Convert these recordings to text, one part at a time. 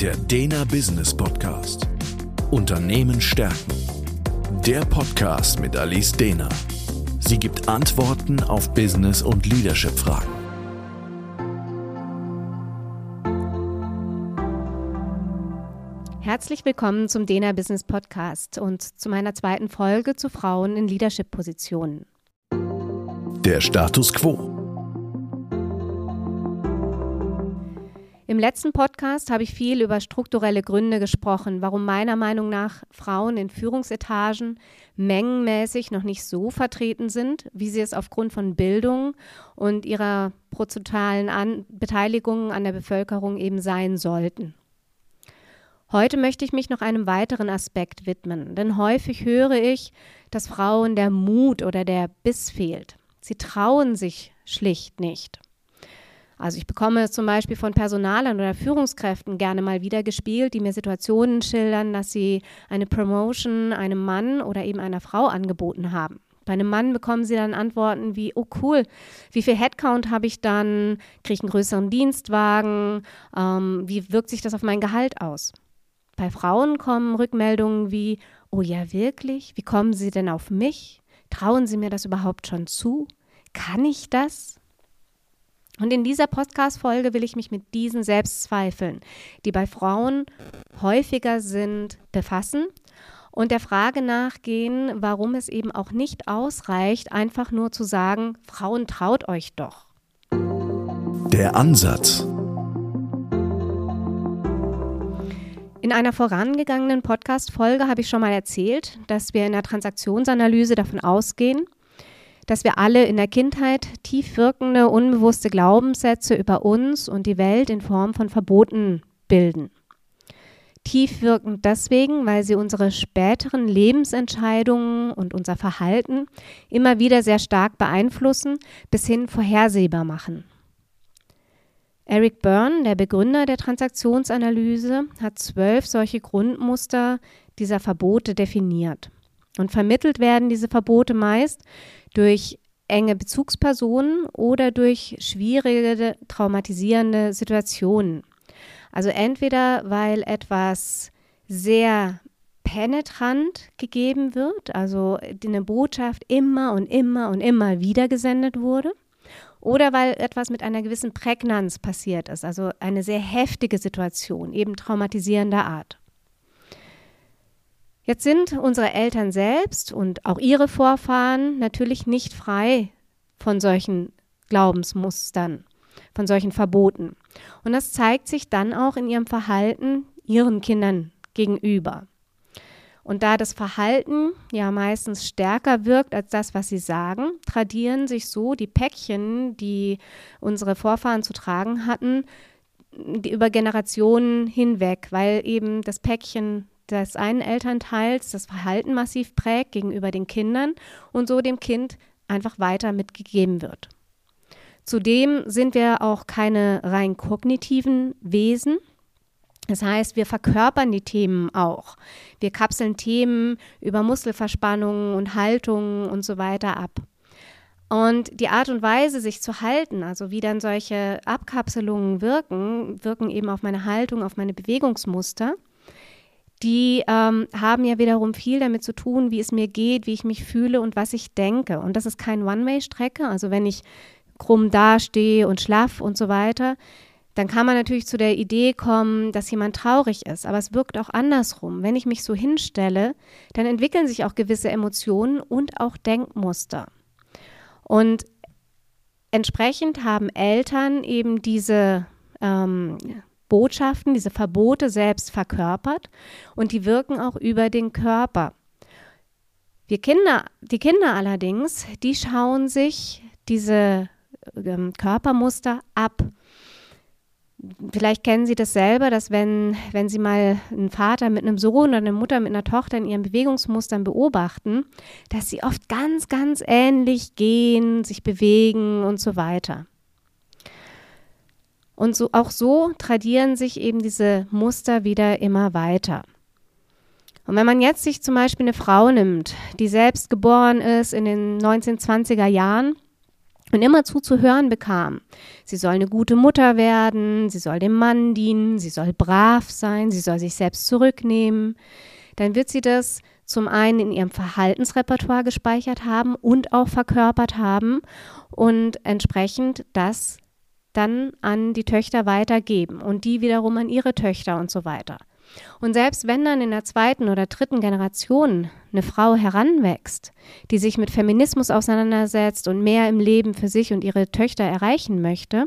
Der Dena Business Podcast. Unternehmen stärken. Der Podcast mit Alice Dena. Sie gibt Antworten auf Business- und Leadership-Fragen. Herzlich willkommen zum Dena Business Podcast und zu meiner zweiten Folge zu Frauen in Leadership-Positionen. Der Status quo. Im letzten Podcast habe ich viel über strukturelle Gründe gesprochen, warum meiner Meinung nach Frauen in Führungsetagen mengenmäßig noch nicht so vertreten sind, wie sie es aufgrund von Bildung und ihrer prozentualen an Beteiligung an der Bevölkerung eben sein sollten. Heute möchte ich mich noch einem weiteren Aspekt widmen, denn häufig höre ich, dass Frauen der Mut oder der Biss fehlt. Sie trauen sich schlicht nicht. Also ich bekomme zum Beispiel von Personalern oder Führungskräften gerne mal wieder gespielt, die mir Situationen schildern, dass sie eine Promotion einem Mann oder eben einer Frau angeboten haben. Bei einem Mann bekommen sie dann Antworten wie, oh cool, wie viel Headcount habe ich dann, kriege ich einen größeren Dienstwagen, ähm, wie wirkt sich das auf mein Gehalt aus? Bei Frauen kommen Rückmeldungen wie, oh ja wirklich, wie kommen Sie denn auf mich? Trauen Sie mir das überhaupt schon zu? Kann ich das? Und in dieser Podcast-Folge will ich mich mit diesen Selbstzweifeln, die bei Frauen häufiger sind, befassen und der Frage nachgehen, warum es eben auch nicht ausreicht, einfach nur zu sagen, Frauen traut euch doch. Der Ansatz. In einer vorangegangenen Podcast-Folge habe ich schon mal erzählt, dass wir in der Transaktionsanalyse davon ausgehen, dass wir alle in der Kindheit tief wirkende, unbewusste Glaubenssätze über uns und die Welt in Form von Verboten bilden. Tief wirkend deswegen, weil sie unsere späteren Lebensentscheidungen und unser Verhalten immer wieder sehr stark beeinflussen, bis hin vorhersehbar machen. Eric Byrne, der Begründer der Transaktionsanalyse, hat zwölf solche Grundmuster dieser Verbote definiert. Und vermittelt werden diese Verbote meist durch enge Bezugspersonen oder durch schwierige, traumatisierende Situationen. Also entweder weil etwas sehr penetrant gegeben wird, also eine Botschaft immer und immer und immer wieder gesendet wurde, oder weil etwas mit einer gewissen Prägnanz passiert ist, also eine sehr heftige Situation, eben traumatisierender Art. Jetzt sind unsere Eltern selbst und auch ihre Vorfahren natürlich nicht frei von solchen Glaubensmustern, von solchen Verboten. Und das zeigt sich dann auch in ihrem Verhalten ihren Kindern gegenüber. Und da das Verhalten ja meistens stärker wirkt als das, was sie sagen, tradieren sich so die Päckchen, die unsere Vorfahren zu tragen hatten, über Generationen hinweg, weil eben das Päckchen des einen Elternteils das Verhalten massiv prägt gegenüber den Kindern und so dem Kind einfach weiter mitgegeben wird. Zudem sind wir auch keine rein kognitiven Wesen. Das heißt, wir verkörpern die Themen auch. Wir kapseln Themen über Muskelverspannungen und Haltungen und so weiter ab. Und die Art und Weise, sich zu halten, also wie dann solche Abkapselungen wirken, wirken eben auf meine Haltung, auf meine Bewegungsmuster die ähm, haben ja wiederum viel damit zu tun, wie es mir geht, wie ich mich fühle und was ich denke. Und das ist keine One-Way-Strecke. Also wenn ich krumm dastehe und schlaff und so weiter, dann kann man natürlich zu der Idee kommen, dass jemand traurig ist. Aber es wirkt auch andersrum. Wenn ich mich so hinstelle, dann entwickeln sich auch gewisse Emotionen und auch Denkmuster. Und entsprechend haben Eltern eben diese ähm, Botschaften, diese Verbote selbst verkörpert und die wirken auch über den Körper. Wir Kinder, die Kinder allerdings, die schauen sich diese ähm, Körpermuster ab. Vielleicht kennen Sie das selber, dass wenn, wenn Sie mal einen Vater mit einem Sohn oder eine Mutter mit einer Tochter in ihren Bewegungsmustern beobachten, dass sie oft ganz, ganz ähnlich gehen, sich bewegen und so weiter. Und so, auch so tradieren sich eben diese Muster wieder immer weiter. Und wenn man jetzt sich zum Beispiel eine Frau nimmt, die selbst geboren ist in den 1920er Jahren und immerzu zu hören bekam, sie soll eine gute Mutter werden, sie soll dem Mann dienen, sie soll brav sein, sie soll sich selbst zurücknehmen, dann wird sie das zum einen in ihrem Verhaltensrepertoire gespeichert haben und auch verkörpert haben und entsprechend das dann an die Töchter weitergeben und die wiederum an ihre Töchter und so weiter. Und selbst wenn dann in der zweiten oder dritten Generation eine Frau heranwächst, die sich mit Feminismus auseinandersetzt und mehr im Leben für sich und ihre Töchter erreichen möchte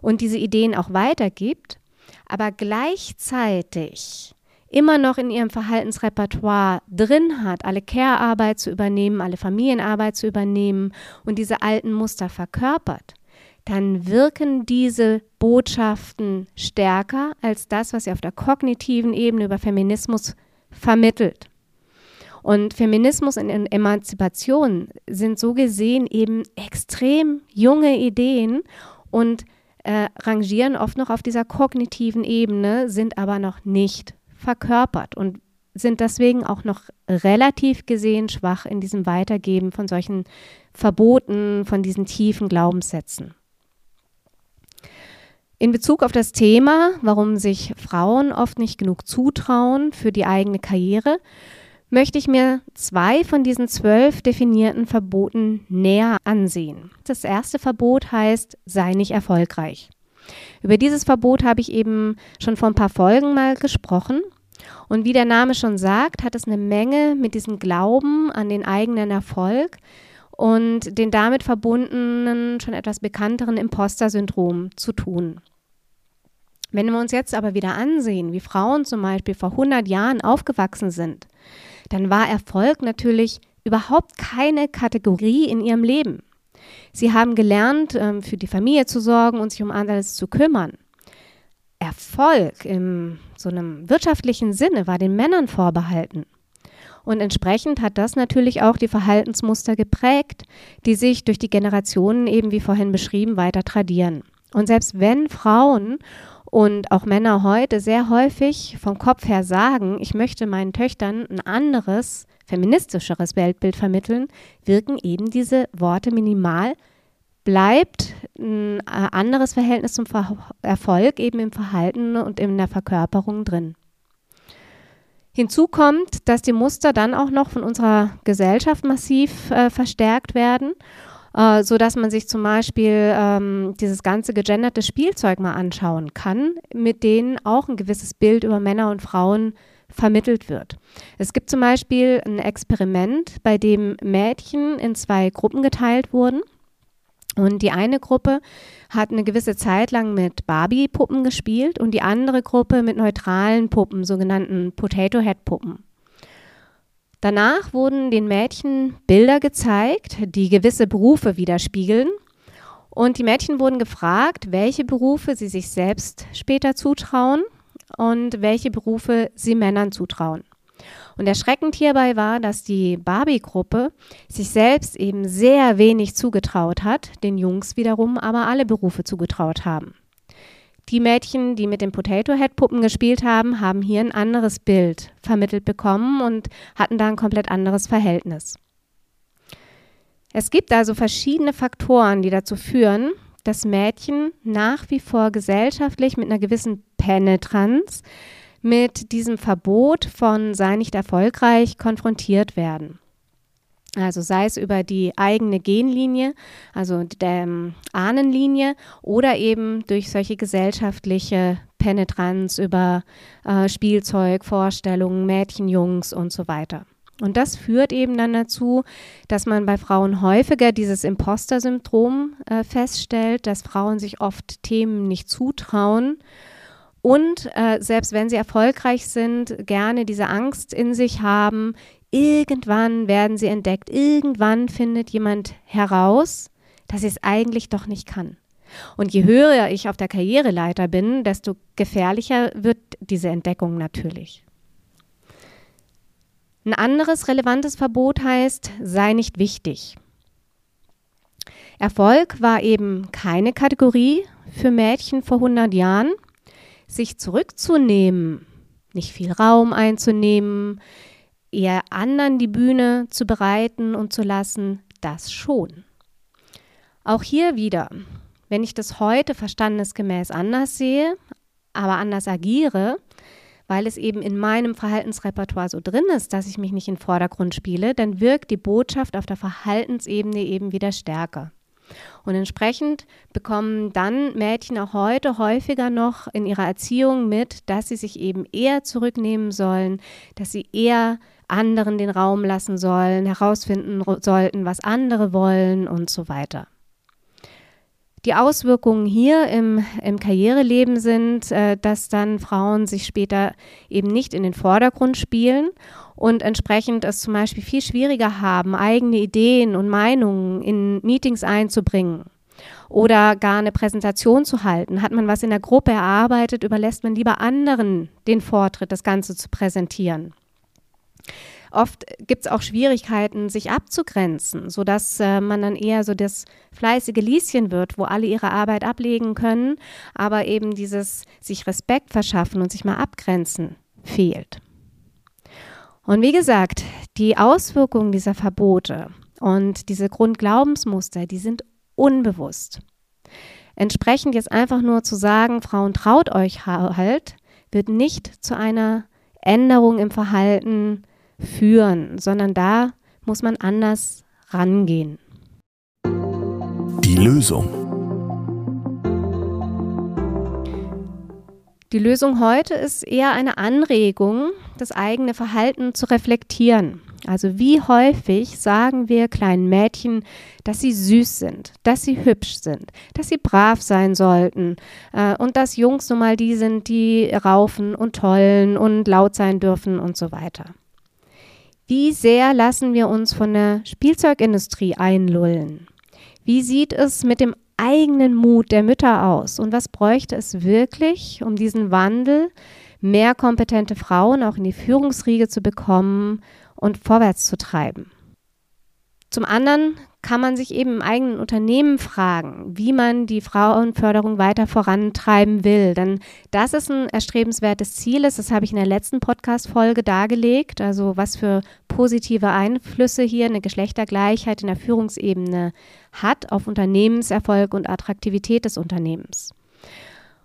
und diese Ideen auch weitergibt, aber gleichzeitig immer noch in ihrem Verhaltensrepertoire drin hat, alle Care-Arbeit zu übernehmen, alle Familienarbeit zu übernehmen und diese alten Muster verkörpert, dann wirken diese Botschaften stärker als das, was sie auf der kognitiven Ebene über Feminismus vermittelt. Und Feminismus und Emanzipation sind so gesehen eben extrem junge Ideen und äh, rangieren oft noch auf dieser kognitiven Ebene, sind aber noch nicht verkörpert und sind deswegen auch noch relativ gesehen schwach in diesem Weitergeben von solchen Verboten, von diesen tiefen Glaubenssätzen. In Bezug auf das Thema, warum sich Frauen oft nicht genug zutrauen für die eigene Karriere, möchte ich mir zwei von diesen zwölf definierten Verboten näher ansehen. Das erste Verbot heißt, sei nicht erfolgreich. Über dieses Verbot habe ich eben schon vor ein paar Folgen mal gesprochen. Und wie der Name schon sagt, hat es eine Menge mit diesem Glauben an den eigenen Erfolg und den damit verbundenen, schon etwas bekannteren Imposter-Syndrom zu tun. Wenn wir uns jetzt aber wieder ansehen, wie Frauen zum Beispiel vor 100 Jahren aufgewachsen sind, dann war Erfolg natürlich überhaupt keine Kategorie in ihrem Leben. Sie haben gelernt, ähm, für die Familie zu sorgen und sich um alles zu kümmern. Erfolg in so einem wirtschaftlichen Sinne war den Männern vorbehalten. Und entsprechend hat das natürlich auch die Verhaltensmuster geprägt, die sich durch die Generationen eben wie vorhin beschrieben weiter tradieren. Und selbst wenn Frauen und auch Männer heute sehr häufig vom Kopf her sagen, ich möchte meinen Töchtern ein anderes, feministischeres Weltbild vermitteln, wirken eben diese Worte minimal. Bleibt ein äh, anderes Verhältnis zum Erfolg eben im Verhalten und in der Verkörperung drin. Hinzu kommt, dass die Muster dann auch noch von unserer Gesellschaft massiv äh, verstärkt werden äh, so dass man sich zum Beispiel ähm, dieses ganze gegenderte Spielzeug mal anschauen kann, mit denen auch ein gewisses Bild über Männer und Frauen vermittelt wird. Es gibt zum Beispiel ein Experiment, bei dem Mädchen in zwei Gruppen geteilt wurden. Und die eine Gruppe hat eine gewisse Zeit lang mit Barbie-Puppen gespielt und die andere Gruppe mit neutralen Puppen, sogenannten Potato-Head-Puppen. Danach wurden den Mädchen Bilder gezeigt, die gewisse Berufe widerspiegeln. Und die Mädchen wurden gefragt, welche Berufe sie sich selbst später zutrauen und welche Berufe sie Männern zutrauen. Und erschreckend hierbei war, dass die Barbie-Gruppe sich selbst eben sehr wenig zugetraut hat, den Jungs wiederum aber alle Berufe zugetraut haben. Die Mädchen, die mit den Potato Head Puppen gespielt haben, haben hier ein anderes Bild vermittelt bekommen und hatten da ein komplett anderes Verhältnis. Es gibt also verschiedene Faktoren, die dazu führen, dass Mädchen nach wie vor gesellschaftlich mit einer gewissen Penetranz mit diesem Verbot von sei nicht erfolgreich konfrontiert werden. Also sei es über die eigene Genlinie, also der ähm, Ahnenlinie, oder eben durch solche gesellschaftliche Penetranz über äh, Spielzeug, Vorstellungen, Mädchen, Jungs und so weiter. Und das führt eben dann dazu, dass man bei Frauen häufiger dieses Imposter-Syndrom äh, feststellt, dass Frauen sich oft Themen nicht zutrauen und äh, selbst wenn sie erfolgreich sind, gerne diese Angst in sich haben, irgendwann werden sie entdeckt, irgendwann findet jemand heraus, dass sie es eigentlich doch nicht kann. Und je höher ich auf der Karriereleiter bin, desto gefährlicher wird diese Entdeckung natürlich. Ein anderes relevantes Verbot heißt, sei nicht wichtig. Erfolg war eben keine Kategorie für Mädchen vor 100 Jahren. Sich zurückzunehmen, nicht viel Raum einzunehmen, eher anderen die Bühne zu bereiten und zu lassen, das schon. Auch hier wieder, wenn ich das heute verstandesgemäß anders sehe, aber anders agiere, weil es eben in meinem Verhaltensrepertoire so drin ist, dass ich mich nicht in den Vordergrund spiele, dann wirkt die Botschaft auf der Verhaltensebene eben wieder stärker. Und entsprechend bekommen dann Mädchen auch heute häufiger noch in ihrer Erziehung mit, dass sie sich eben eher zurücknehmen sollen, dass sie eher anderen den Raum lassen sollen, herausfinden sollten, was andere wollen und so weiter. Die Auswirkungen hier im, im Karriereleben sind, äh, dass dann Frauen sich später eben nicht in den Vordergrund spielen und entsprechend es zum Beispiel viel schwieriger haben, eigene Ideen und Meinungen in Meetings einzubringen oder gar eine Präsentation zu halten. Hat man was in der Gruppe erarbeitet, überlässt man lieber anderen den Vortritt, das Ganze zu präsentieren. Oft gibt es auch Schwierigkeiten, sich abzugrenzen, sodass äh, man dann eher so das fleißige Lieschen wird, wo alle ihre Arbeit ablegen können, aber eben dieses sich Respekt verschaffen und sich mal abgrenzen fehlt. Und wie gesagt, die Auswirkungen dieser Verbote und diese Grundglaubensmuster, die sind unbewusst. Entsprechend jetzt einfach nur zu sagen, Frauen traut euch halt, wird nicht zu einer Änderung im Verhalten führen, sondern da muss man anders rangehen. Die Lösung. Die Lösung heute ist eher eine Anregung, das eigene Verhalten zu reflektieren. Also wie häufig sagen wir kleinen Mädchen, dass sie süß sind, dass sie hübsch sind, dass sie brav sein sollten äh, und dass Jungs nun mal die sind, die raufen und tollen und laut sein dürfen und so weiter. Wie sehr lassen wir uns von der Spielzeugindustrie einlullen? Wie sieht es mit dem eigenen Mut der Mütter aus? Und was bräuchte es wirklich, um diesen Wandel, mehr kompetente Frauen auch in die Führungsriege zu bekommen und vorwärts zu treiben? Zum anderen kann man sich eben im eigenen Unternehmen fragen, wie man die Frauenförderung weiter vorantreiben will. Denn das ist ein erstrebenswertes Ziel. Das habe ich in der letzten Podcast-Folge dargelegt. Also was für positive Einflüsse hier eine Geschlechtergleichheit in der Führungsebene hat auf Unternehmenserfolg und Attraktivität des Unternehmens.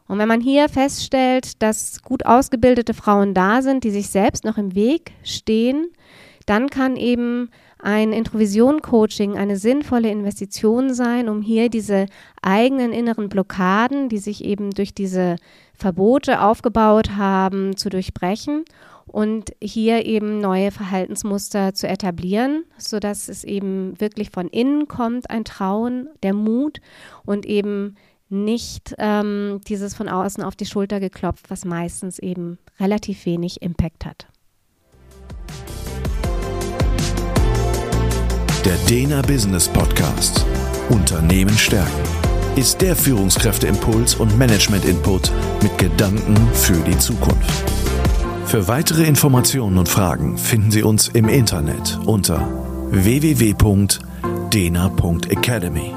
Und wenn man hier feststellt, dass gut ausgebildete Frauen da sind, die sich selbst noch im Weg stehen, dann kann eben ein Introvision-Coaching eine sinnvolle Investition sein, um hier diese eigenen inneren Blockaden, die sich eben durch diese Verbote aufgebaut haben, zu durchbrechen und hier eben neue Verhaltensmuster zu etablieren, sodass es eben wirklich von innen kommt, ein Trauen, der Mut und eben nicht ähm, dieses von außen auf die Schulter geklopft, was meistens eben relativ wenig Impact hat. Der Dena Business Podcast. Unternehmen stärken. Ist der Führungskräfteimpuls und Management-Input mit Gedanken für die Zukunft. Für weitere Informationen und Fragen finden Sie uns im Internet unter www.dena.academy.